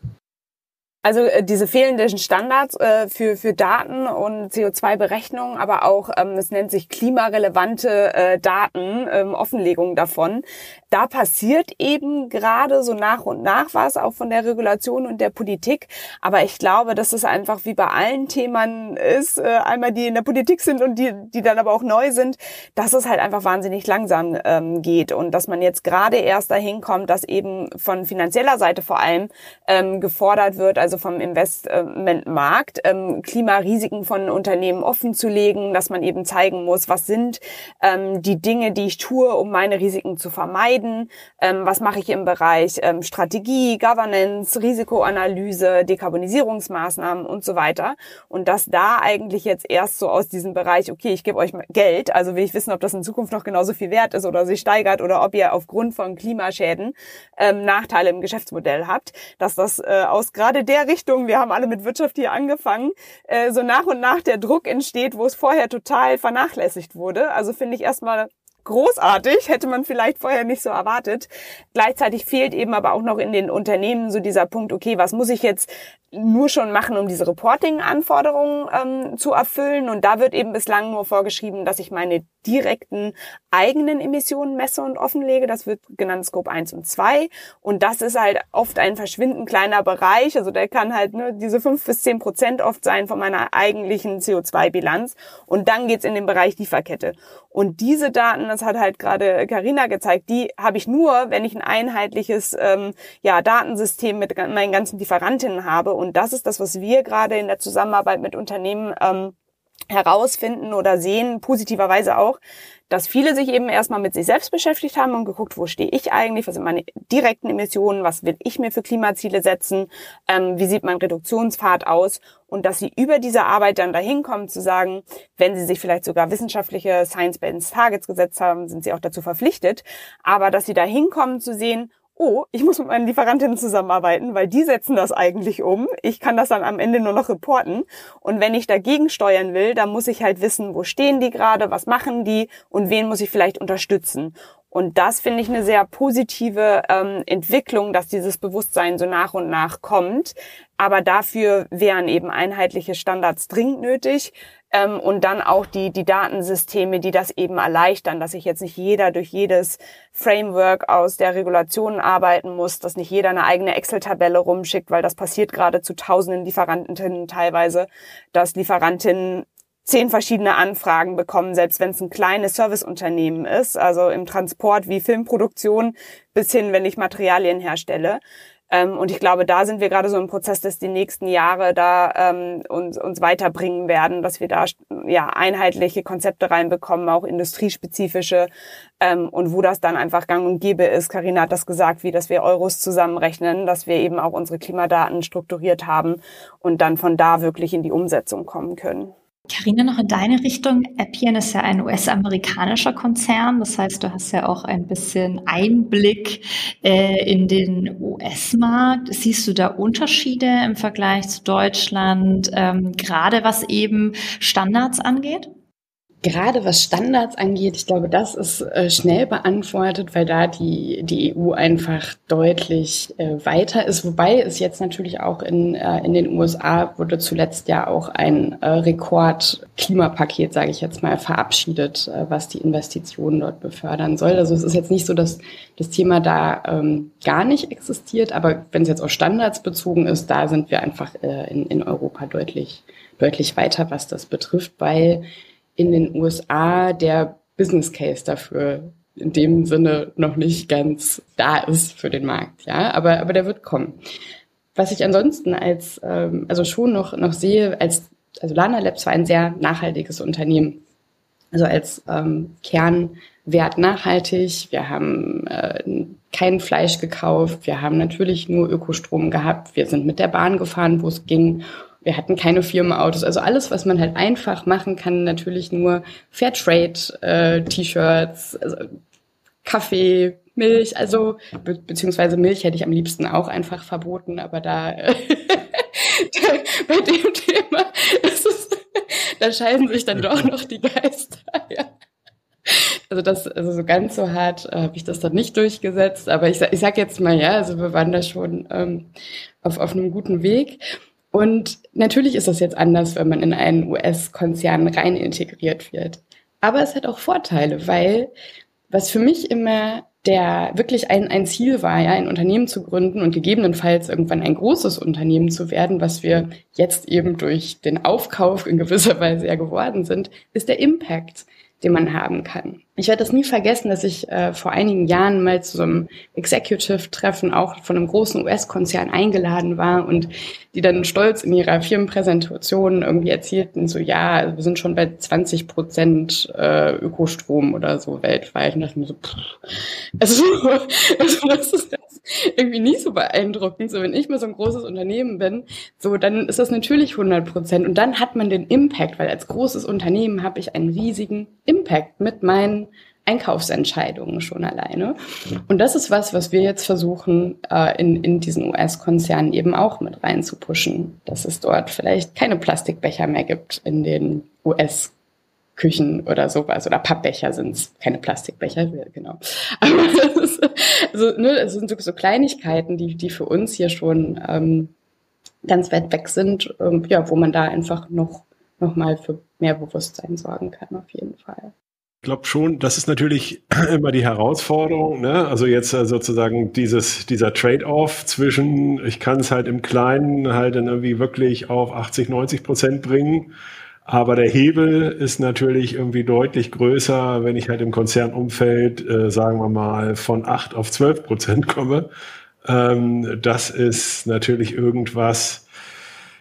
Also äh, diese fehlenden Standards äh, für, für Daten und CO2-Berechnung, aber auch, ähm, es nennt sich klimarelevante äh, Daten, ähm, Offenlegung davon. Da passiert eben gerade so nach und nach was, auch von der Regulation und der Politik. Aber ich glaube, dass es einfach wie bei allen Themen ist, äh, einmal die in der Politik sind und die, die dann aber auch neu sind, dass es halt einfach wahnsinnig langsam ähm, geht und dass man jetzt gerade erst dahin kommt, dass eben von finanzieller Seite vor allem ähm, gefordert wird, also also vom Investmentmarkt, ähm, Klimarisiken von Unternehmen offen zu legen, dass man eben zeigen muss, was sind ähm, die Dinge, die ich tue, um meine Risiken zu vermeiden, ähm, was mache ich im Bereich ähm, Strategie, Governance, Risikoanalyse, Dekarbonisierungsmaßnahmen und so weiter. Und dass da eigentlich jetzt erst so aus diesem Bereich, okay, ich gebe euch Geld, also will ich wissen, ob das in Zukunft noch genauso viel wert ist oder sich steigert oder ob ihr aufgrund von Klimaschäden ähm, Nachteile im Geschäftsmodell habt, dass das äh, aus gerade der Richtung, wir haben alle mit Wirtschaft hier angefangen, äh, so nach und nach der Druck entsteht, wo es vorher total vernachlässigt wurde. Also finde ich erstmal großartig, hätte man vielleicht vorher nicht so erwartet. Gleichzeitig fehlt eben aber auch noch in den Unternehmen so dieser Punkt, okay, was muss ich jetzt nur schon machen, um diese Reporting-Anforderungen ähm, zu erfüllen. Und da wird eben bislang nur vorgeschrieben, dass ich meine direkten eigenen Emissionen messe und offenlege. Das wird genannt Scope 1 und 2. Und das ist halt oft ein verschwindend kleiner Bereich. Also der kann halt ne, diese 5 bis 10 Prozent oft sein von meiner eigentlichen CO2-Bilanz. Und dann geht's in den Bereich Lieferkette. Und diese Daten, das hat halt gerade Karina gezeigt, die habe ich nur, wenn ich ein einheitliches ähm, ja, Datensystem mit meinen ganzen Lieferantinnen habe. Und das ist das, was wir gerade in der Zusammenarbeit mit Unternehmen ähm, herausfinden oder sehen, positiverweise auch, dass viele sich eben erstmal mit sich selbst beschäftigt haben und geguckt, wo stehe ich eigentlich, was sind meine direkten Emissionen, was will ich mir für Klimaziele setzen, ähm, wie sieht mein Reduktionspfad aus? Und dass sie über diese Arbeit dann dahin kommen zu sagen, wenn sie sich vielleicht sogar wissenschaftliche Science-Based Targets gesetzt haben, sind sie auch dazu verpflichtet, aber dass sie dahin kommen zu sehen, oh, ich muss mit meinen Lieferantinnen zusammenarbeiten, weil die setzen das eigentlich um. Ich kann das dann am Ende nur noch reporten. Und wenn ich dagegen steuern will, dann muss ich halt wissen, wo stehen die gerade, was machen die und wen muss ich vielleicht unterstützen. Und das finde ich eine sehr positive ähm, Entwicklung, dass dieses Bewusstsein so nach und nach kommt. Aber dafür wären eben einheitliche Standards dringend nötig ähm, und dann auch die, die Datensysteme, die das eben erleichtern, dass sich jetzt nicht jeder durch jedes Framework aus der Regulation arbeiten muss, dass nicht jeder eine eigene Excel-Tabelle rumschickt, weil das passiert gerade zu tausenden Lieferantinnen teilweise, dass Lieferantinnen zehn verschiedene Anfragen bekommen, selbst wenn es ein kleines Serviceunternehmen ist, also im Transport wie Filmproduktion bis hin, wenn ich Materialien herstelle. Ähm, und ich glaube, da sind wir gerade so im Prozess, dass die nächsten Jahre da ähm, uns, uns weiterbringen werden, dass wir da ja einheitliche Konzepte reinbekommen, auch industriespezifische ähm, und wo das dann einfach gang und gäbe ist. Karina hat das gesagt, wie dass wir Euros zusammenrechnen, dass wir eben auch unsere Klimadaten strukturiert haben und dann von da wirklich in die Umsetzung kommen können. Carina, noch in deine Richtung. Appian ist ja ein US-amerikanischer Konzern. Das heißt, du hast ja auch ein bisschen Einblick äh, in den US-Markt. Siehst du da Unterschiede im Vergleich zu Deutschland, ähm, gerade was eben Standards angeht? Gerade was Standards angeht, ich glaube, das ist äh, schnell beantwortet, weil da die, die EU einfach deutlich äh, weiter ist. Wobei es jetzt natürlich auch in, äh, in den USA wurde zuletzt ja auch ein äh, Rekord-Klimapaket, sage ich jetzt mal, verabschiedet, äh, was die Investitionen dort befördern soll. Also es ist jetzt nicht so, dass das Thema da ähm, gar nicht existiert, aber wenn es jetzt auf Standards bezogen ist, da sind wir einfach äh, in, in Europa deutlich, deutlich weiter, was das betrifft, weil in den USA der Business Case dafür in dem Sinne noch nicht ganz da ist für den Markt, ja, aber aber der wird kommen. Was ich ansonsten als ähm, also schon noch noch sehe als also Lana Labs war ein sehr nachhaltiges Unternehmen, also als ähm, Kernwert nachhaltig. Wir haben äh, kein Fleisch gekauft, wir haben natürlich nur Ökostrom gehabt, wir sind mit der Bahn gefahren, wo es ging wir hatten keine Firmenautos. Also alles, was man halt einfach machen kann, natürlich nur Fairtrade-T-Shirts, äh, also Kaffee, Milch, also be beziehungsweise Milch hätte ich am liebsten auch einfach verboten, aber da, bei dem Thema ist es, da scheiden sich dann doch noch die Geister. Ja. Also das, also so ganz so hart äh, habe ich das dann nicht durchgesetzt, aber ich, ich sag jetzt mal ja, also wir waren da schon ähm, auf, auf einem guten Weg. Und natürlich ist das jetzt anders, wenn man in einen US-Konzern rein integriert wird. Aber es hat auch Vorteile, weil was für mich immer der wirklich ein, ein Ziel war, ja, ein Unternehmen zu gründen und gegebenenfalls irgendwann ein großes Unternehmen zu werden, was wir jetzt eben durch den Aufkauf in gewisser Weise ja geworden sind, ist der Impact den man haben kann. Ich werde das nie vergessen, dass ich äh, vor einigen Jahren mal zu so einem Executive-Treffen auch von einem großen US-Konzern eingeladen war und die dann stolz in ihrer Firmenpräsentation irgendwie erzählten, so ja, wir sind schon bei 20 Prozent äh, Ökostrom oder so weltweit. Und dachte mir so, pff, also, also das ist irgendwie nicht so beeindruckend. So, wenn ich mal so ein großes Unternehmen bin, so, dann ist das natürlich 100 Prozent. Und dann hat man den Impact, weil als großes Unternehmen habe ich einen riesigen Impact mit meinen Einkaufsentscheidungen schon alleine. Und das ist was, was wir jetzt versuchen, äh, in, in diesen US-Konzernen eben auch mit reinzupuschen, dass es dort vielleicht keine Plastikbecher mehr gibt in den US Küchen oder sowas oder Pappbecher sind es, keine Plastikbecher, genau. Aber das ist, also, ne, das sind so, so Kleinigkeiten, die, die für uns hier schon ähm, ganz weit weg sind, ähm, ja, wo man da einfach noch, noch mal für mehr Bewusstsein sorgen kann, auf jeden Fall. Ich glaube schon, das ist natürlich immer die Herausforderung. Ne? Also jetzt äh, sozusagen dieses, dieser Trade-off zwischen, ich kann es halt im Kleinen halt dann irgendwie wirklich auf 80, 90 Prozent bringen aber der Hebel ist natürlich irgendwie deutlich größer, wenn ich halt im Konzernumfeld, äh, sagen wir mal, von acht auf zwölf Prozent komme. Ähm, das ist natürlich irgendwas,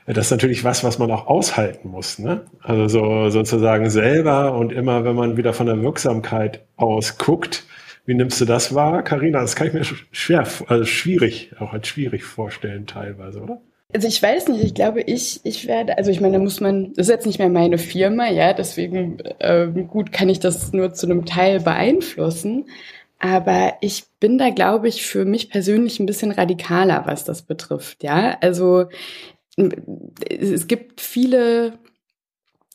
das ist natürlich was, was man auch aushalten muss. Ne? Also so, sozusagen selber und immer, wenn man wieder von der Wirksamkeit aus guckt, wie nimmst du das wahr, Karina? Das kann ich mir schwer, also schwierig, auch als schwierig vorstellen teilweise, oder? Also ich weiß nicht, ich glaube, ich, ich werde, also ich meine, da muss man, das ist jetzt nicht mehr meine Firma, ja, deswegen äh, gut kann ich das nur zu einem Teil beeinflussen. Aber ich bin da, glaube ich, für mich persönlich ein bisschen radikaler, was das betrifft, ja. Also es gibt viele,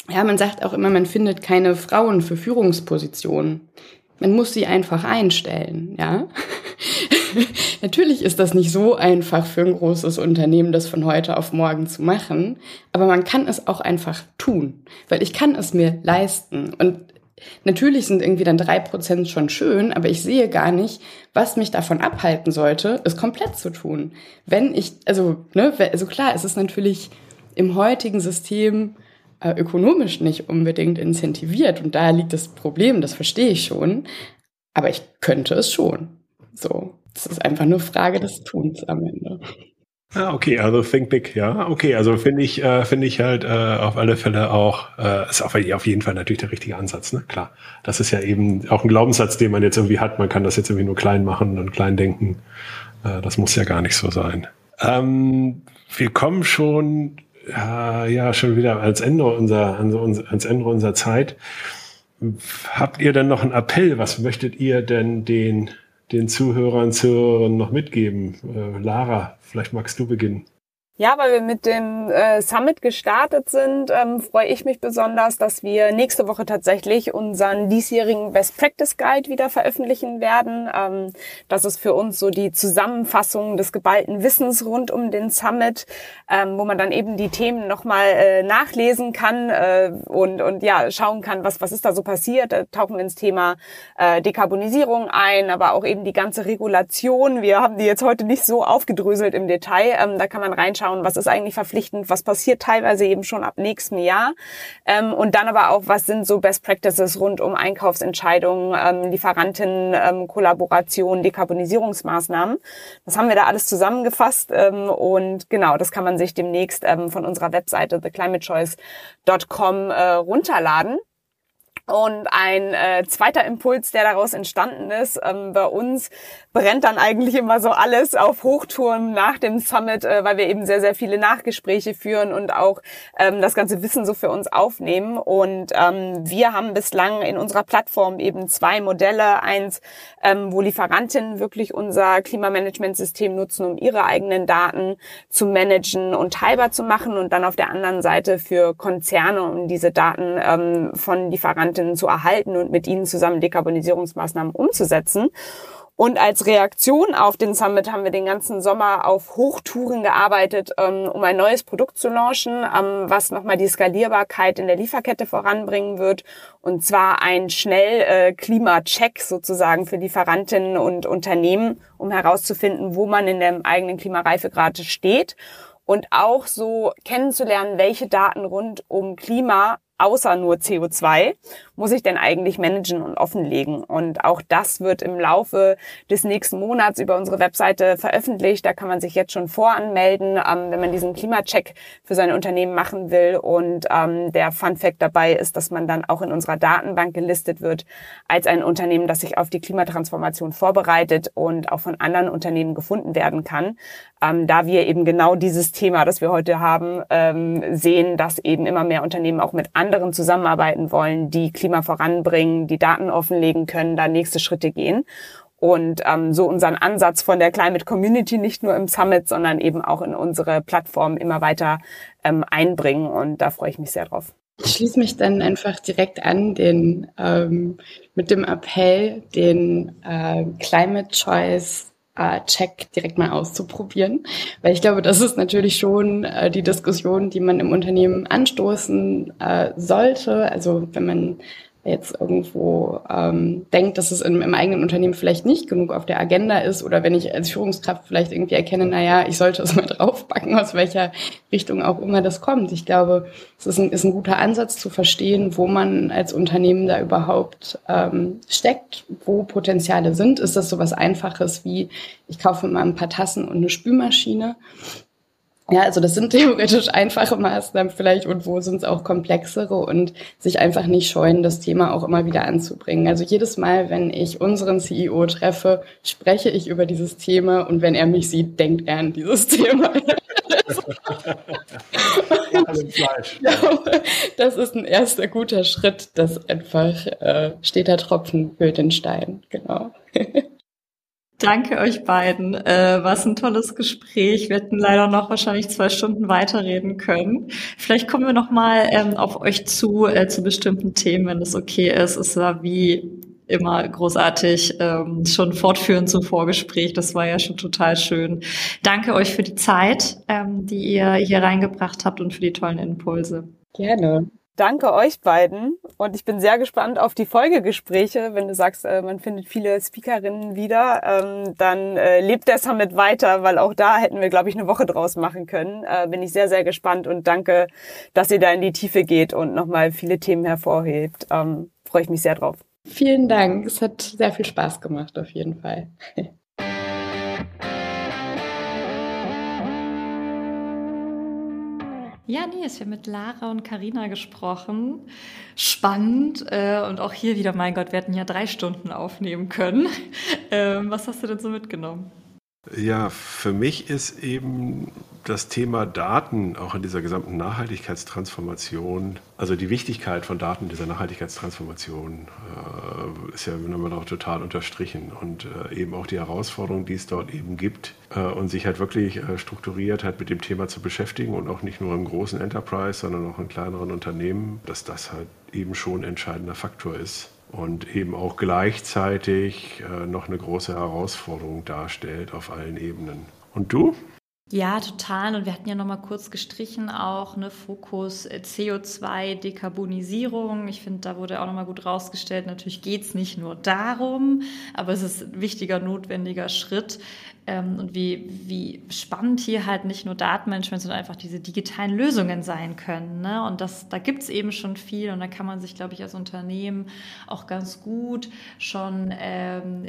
ja, man sagt auch immer, man findet keine Frauen für Führungspositionen. Man muss sie einfach einstellen, ja. Natürlich ist das nicht so einfach für ein großes Unternehmen, das von heute auf morgen zu machen, aber man kann es auch einfach tun, weil ich kann es mir leisten. Und natürlich sind irgendwie dann drei Prozent schon schön, aber ich sehe gar nicht, was mich davon abhalten sollte, es komplett zu tun. Wenn ich, also, ne, also klar, es ist natürlich im heutigen System äh, ökonomisch nicht unbedingt incentiviert. Und da liegt das Problem, das verstehe ich schon. Aber ich könnte es schon. So, das ist einfach nur Frage des Tuns am Ende. Ah, okay, also think big, ja. Okay, also finde ich, äh, finde ich halt äh, auf alle Fälle auch, äh, ist auf, auf jeden Fall natürlich der richtige Ansatz, ne? Klar. Das ist ja eben auch ein Glaubenssatz, den man jetzt irgendwie hat. Man kann das jetzt irgendwie nur klein machen und klein denken. Äh, das muss ja gar nicht so sein. Ähm, wir kommen schon ja, ja schon wieder ans Ende unserer, ans Ende unserer Zeit. Habt ihr denn noch einen Appell? Was möchtet ihr denn den, den Zuhörern, Zuhörern noch mitgeben? Äh, Lara, vielleicht magst du beginnen. Ja, weil wir mit dem äh, Summit gestartet sind, ähm, freue ich mich besonders, dass wir nächste Woche tatsächlich unseren diesjährigen Best Practice Guide wieder veröffentlichen werden. Ähm, das ist für uns so die Zusammenfassung des geballten Wissens rund um den Summit, ähm, wo man dann eben die Themen nochmal äh, nachlesen kann äh, und, und ja, schauen kann, was, was ist da so passiert. Da tauchen wir ins Thema äh, Dekarbonisierung ein, aber auch eben die ganze Regulation. Wir haben die jetzt heute nicht so aufgedröselt im Detail. Ähm, da kann man reinschauen schauen, was ist eigentlich verpflichtend, was passiert teilweise eben schon ab nächstem Jahr ähm, und dann aber auch, was sind so Best Practices rund um Einkaufsentscheidungen, ähm, Lieferanten, ähm, Kollaboration, Dekarbonisierungsmaßnahmen. Das haben wir da alles zusammengefasst ähm, und genau, das kann man sich demnächst ähm, von unserer Webseite theclimatechoice.com äh, runterladen. Und ein äh, zweiter Impuls, der daraus entstanden ist, ähm, bei uns brennt dann eigentlich immer so alles auf Hochtouren nach dem Summit, äh, weil wir eben sehr, sehr viele Nachgespräche führen und auch ähm, das ganze Wissen so für uns aufnehmen. Und ähm, wir haben bislang in unserer Plattform eben zwei Modelle. Eins, ähm, wo Lieferantinnen wirklich unser Klimamanagementsystem nutzen, um ihre eigenen Daten zu managen und teilbar zu machen. Und dann auf der anderen Seite für Konzerne, um diese Daten ähm, von Lieferantinnen zu erhalten und mit ihnen zusammen Dekarbonisierungsmaßnahmen umzusetzen. Und als Reaktion auf den Summit haben wir den ganzen Sommer auf Hochtouren gearbeitet, ähm, um ein neues Produkt zu launchen, ähm, was nochmal die Skalierbarkeit in der Lieferkette voranbringen wird. Und zwar ein schnell äh, Klimacheck sozusagen für Lieferantinnen und Unternehmen, um herauszufinden, wo man in dem eigenen Klimareifegrad steht. Und auch so kennenzulernen, welche Daten rund um Klima außer nur CO2 muss ich denn eigentlich managen und offenlegen? Und auch das wird im Laufe des nächsten Monats über unsere Webseite veröffentlicht. Da kann man sich jetzt schon voranmelden, ähm, wenn man diesen Klimacheck für sein Unternehmen machen will. Und ähm, der Fun Fact dabei ist, dass man dann auch in unserer Datenbank gelistet wird als ein Unternehmen, das sich auf die Klimatransformation vorbereitet und auch von anderen Unternehmen gefunden werden kann. Ähm, da wir eben genau dieses Thema, das wir heute haben, ähm, sehen, dass eben immer mehr Unternehmen auch mit anderen zusammenarbeiten wollen, die Klima voranbringen, die Daten offenlegen können, da nächste Schritte gehen. Und ähm, so unseren Ansatz von der Climate Community nicht nur im Summit, sondern eben auch in unsere Plattform immer weiter ähm, einbringen. Und da freue ich mich sehr drauf. Ich schließe mich dann einfach direkt an, den ähm, mit dem Appell, den äh, Climate Choice Check direkt mal auszuprobieren. Weil ich glaube, das ist natürlich schon äh, die Diskussion, die man im Unternehmen anstoßen äh, sollte. Also wenn man jetzt irgendwo ähm, denkt, dass es im, im, eigenen Unternehmen vielleicht nicht genug auf der Agenda ist oder wenn ich als Führungskraft vielleicht irgendwie erkenne, naja, ich sollte es mal draufpacken, aus welcher Richtung auch immer das kommt. Ich glaube, es ist ein, ist ein guter Ansatz zu verstehen, wo man als Unternehmen da überhaupt ähm, steckt, wo Potenziale sind. Ist das so was Einfaches wie, ich kaufe mal ein paar Tassen und eine Spülmaschine? Ja, also das sind theoretisch einfache Maßnahmen vielleicht und wo sind es auch komplexere und sich einfach nicht scheuen, das Thema auch immer wieder anzubringen. Also jedes Mal, wenn ich unseren CEO treffe, spreche ich über dieses Thema und wenn er mich sieht, denkt er an dieses Thema. das ist ein erster guter Schritt, das einfach äh, steter Tropfen für den Stein, genau. Danke euch beiden. Äh, war ein tolles Gespräch. Wir hätten leider noch wahrscheinlich zwei Stunden weiterreden können. Vielleicht kommen wir noch mal ähm, auf euch zu äh, zu bestimmten Themen, wenn es okay ist. Es war wie immer großartig, ähm, schon fortführend zum Vorgespräch. Das war ja schon total schön. Danke euch für die Zeit, ähm, die ihr hier reingebracht habt und für die tollen Impulse. Gerne danke euch beiden und ich bin sehr gespannt auf die Folgegespräche. Wenn du sagst, äh, man findet viele Speakerinnen wieder, ähm, dann äh, lebt der Summit weiter, weil auch da hätten wir, glaube ich, eine Woche draus machen können. Äh, bin ich sehr, sehr gespannt und danke, dass ihr da in die Tiefe geht und nochmal viele Themen hervorhebt. Ähm, Freue ich mich sehr drauf. Vielen Dank. Es hat sehr viel Spaß gemacht, auf jeden Fall. Ja, nee, ist ja mit Lara und Karina gesprochen. Spannend. Äh, und auch hier wieder, mein Gott, wir hätten ja drei Stunden aufnehmen können. Ähm, was hast du denn so mitgenommen? Ja, für mich ist eben das Thema Daten auch in dieser gesamten Nachhaltigkeitstransformation, also die Wichtigkeit von Daten in dieser Nachhaltigkeitstransformation äh, ist ja nochmal auch total unterstrichen. Und äh, eben auch die Herausforderung, die es dort eben gibt äh, und sich halt wirklich äh, strukturiert halt mit dem Thema zu beschäftigen und auch nicht nur im großen Enterprise, sondern auch in kleineren Unternehmen, dass das halt eben schon ein entscheidender Faktor ist und eben auch gleichzeitig äh, noch eine große Herausforderung darstellt auf allen Ebenen. Und du? Ja, total. Und wir hatten ja noch mal kurz gestrichen auch eine Fokus äh, CO2 Dekarbonisierung. Ich finde, da wurde auch noch mal gut rausgestellt. Natürlich geht es nicht nur darum, aber es ist ein wichtiger, notwendiger Schritt, und wie, wie spannend hier halt nicht nur Datenmanagement, sondern einfach diese digitalen Lösungen sein können. Ne? Und das, da gibt's eben schon viel und da kann man sich, glaube ich, als Unternehmen auch ganz gut schon ähm,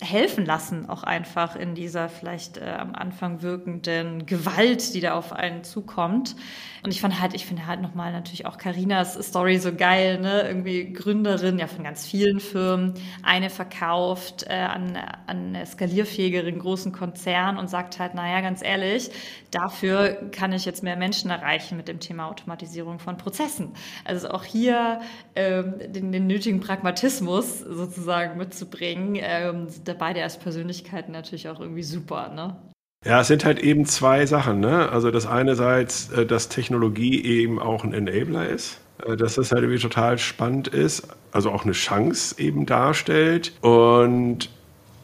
helfen lassen, auch einfach in dieser vielleicht äh, am Anfang wirkenden Gewalt, die da auf einen zukommt. Und ich fand halt, ich finde halt nochmal natürlich auch Karinas Story so geil, ne? Irgendwie Gründerin ja von ganz vielen Firmen, eine verkauft äh, an, an skalierfähigeren großen Konzern und sagt halt, naja, ganz ehrlich, dafür kann ich jetzt mehr Menschen erreichen mit dem Thema Automatisierung von Prozessen. Also auch hier ähm, den, den nötigen Pragmatismus sozusagen mitzubringen, ähm, beide als Persönlichkeiten natürlich auch irgendwie super, ne? Ja, es sind halt eben zwei Sachen. Ne? Also das einerseits, äh, dass Technologie eben auch ein Enabler ist, äh, dass das halt irgendwie total spannend ist, also auch eine Chance eben darstellt und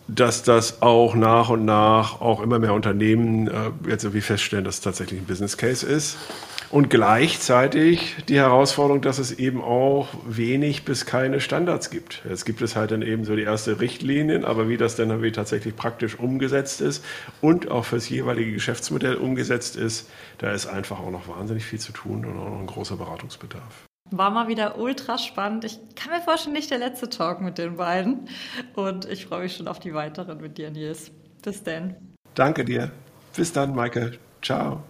dass das auch nach und nach auch immer mehr Unternehmen äh, jetzt irgendwie feststellen, dass es tatsächlich ein Business Case ist. Und gleichzeitig die Herausforderung, dass es eben auch wenig bis keine Standards gibt. Jetzt gibt es halt dann eben so die erste Richtlinien, aber wie das dann irgendwie tatsächlich praktisch umgesetzt ist und auch fürs jeweilige Geschäftsmodell umgesetzt ist, da ist einfach auch noch wahnsinnig viel zu tun und auch noch ein großer Beratungsbedarf. War mal wieder ultra spannend. Ich kann mir vorstellen, nicht der letzte Talk mit den beiden. Und ich freue mich schon auf die weiteren mit dir, Nils. Bis dann. Danke dir. Bis dann, Maike. Ciao.